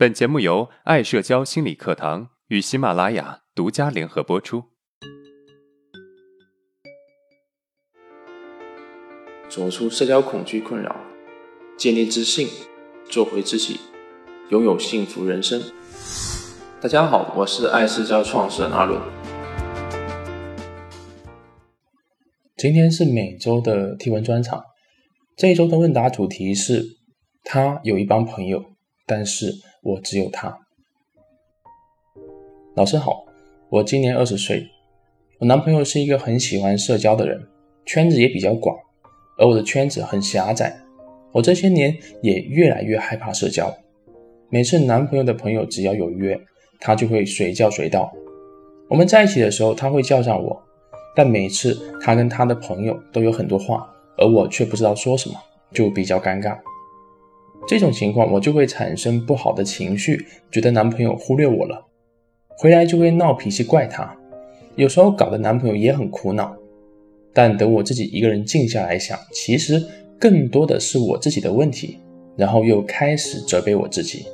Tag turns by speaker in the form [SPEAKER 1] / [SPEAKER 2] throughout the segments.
[SPEAKER 1] 本节目由爱社交心理课堂与喜马拉雅独家联合播出。
[SPEAKER 2] 走出社交恐惧困扰，建立自信，做回自己，拥有幸福人生。大家好，我是爱社交创始人阿伦。今天是每周的提问专场，这一周的问答主题是：他有一帮朋友，但是我只有他。老师好，我今年二十岁，我男朋友是一个很喜欢社交的人，圈子也比较广。而我的圈子很狭窄，我这些年也越来越害怕社交。每次男朋友的朋友只要有约，他就会随叫随到。我们在一起的时候，他会叫上我，但每次他跟他的朋友都有很多话，而我却不知道说什么，就比较尴尬。这种情况我就会产生不好的情绪，觉得男朋友忽略我了，回来就会闹脾气怪他，有时候搞得男朋友也很苦恼。但等我自己一个人静下来想，其实更多的是我自己的问题，然后又开始责备我自己。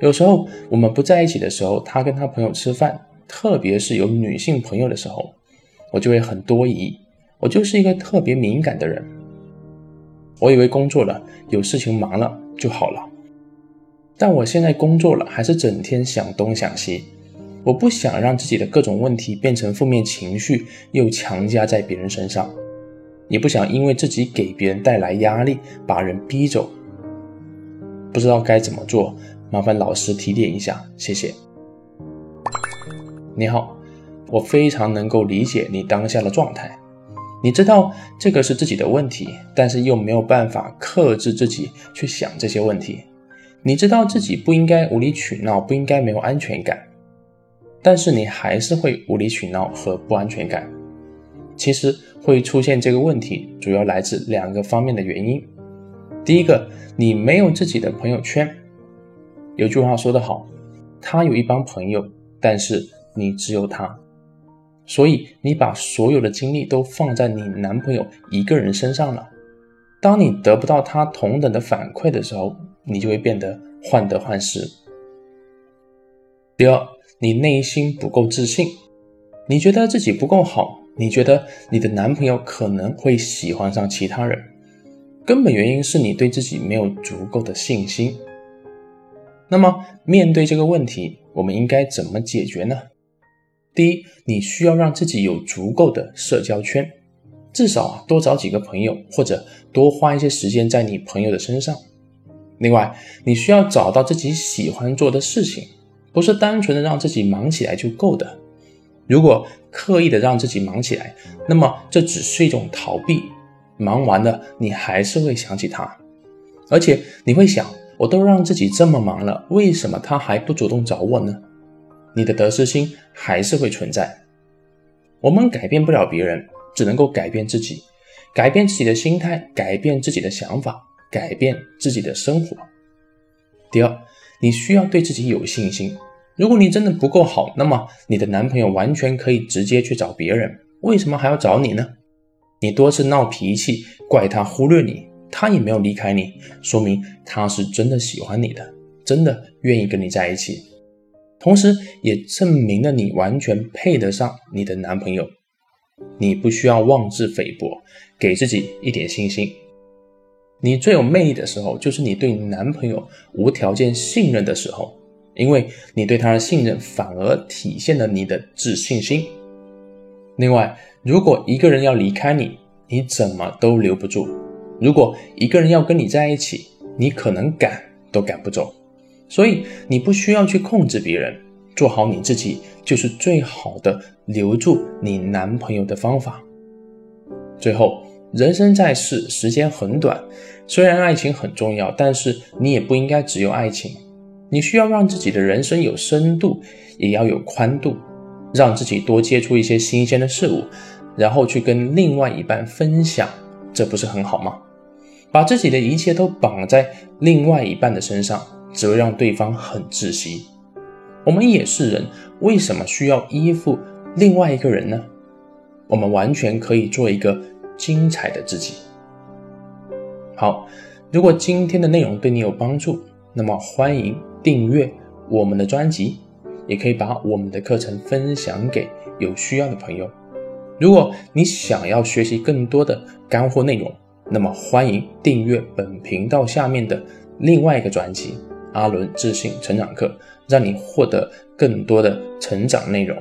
[SPEAKER 2] 有时候我们不在一起的时候，他跟他朋友吃饭，特别是有女性朋友的时候，我就会很多疑。我就是一个特别敏感的人，我以为工作了有事情忙了就好了，但我现在工作了，还是整天想东想西。我不想让自己的各种问题变成负面情绪，又强加在别人身上，也不想因为自己给别人带来压力，把人逼走。不知道该怎么做，麻烦老师提点一下，谢谢。你好，我非常能够理解你当下的状态。你知道这个是自己的问题，但是又没有办法克制自己去想这些问题。你知道自己不应该无理取闹，不应该没有安全感。但是你还是会无理取闹和不安全感。其实会出现这个问题，主要来自两个方面的原因。第一个，你没有自己的朋友圈。有句话说得好，他有一帮朋友，但是你只有他。所以你把所有的精力都放在你男朋友一个人身上了。当你得不到他同等的反馈的时候，你就会变得患得患失。第二。你内心不够自信，你觉得自己不够好，你觉得你的男朋友可能会喜欢上其他人，根本原因是你对自己没有足够的信心。那么面对这个问题，我们应该怎么解决呢？第一，你需要让自己有足够的社交圈，至少啊多找几个朋友，或者多花一些时间在你朋友的身上。另外，你需要找到自己喜欢做的事情。不是单纯的让自己忙起来就够的。如果刻意的让自己忙起来，那么这只是一种逃避。忙完了，你还是会想起他，而且你会想：我都让自己这么忙了，为什么他还不主动找我呢？你的得失心还是会存在。我们改变不了别人，只能够改变自己，改变自己的心态，改变自己的想法，改变自己的生活。第二，你需要对自己有信心。如果你真的不够好，那么你的男朋友完全可以直接去找别人，为什么还要找你呢？你多次闹脾气，怪他忽略你，他也没有离开你，说明他是真的喜欢你的，真的愿意跟你在一起，同时也证明了你完全配得上你的男朋友。你不需要妄自菲薄，给自己一点信心。你最有魅力的时候，就是你对男朋友无条件信任的时候。因为你对他的信任，反而体现了你的自信心。另外，如果一个人要离开你，你怎么都留不住；如果一个人要跟你在一起，你可能赶都赶不走。所以，你不需要去控制别人，做好你自己就是最好的留住你男朋友的方法。最后，人生在世，时间很短，虽然爱情很重要，但是你也不应该只有爱情。你需要让自己的人生有深度，也要有宽度，让自己多接触一些新鲜的事物，然后去跟另外一半分享，这不是很好吗？把自己的一切都绑在另外一半的身上，只会让对方很窒息。我们也是人为什么需要依附另外一个人呢？我们完全可以做一个精彩的自己。好如果今天的内容对你有帮助那么欢迎订阅我们的专辑也可以把我们的课程分享给有需要的朋友。如果你想要学习更多的干货内容那么欢迎订阅本频道下面的另外一个专辑。阿伦自信成长课让你获得更多的成长内容。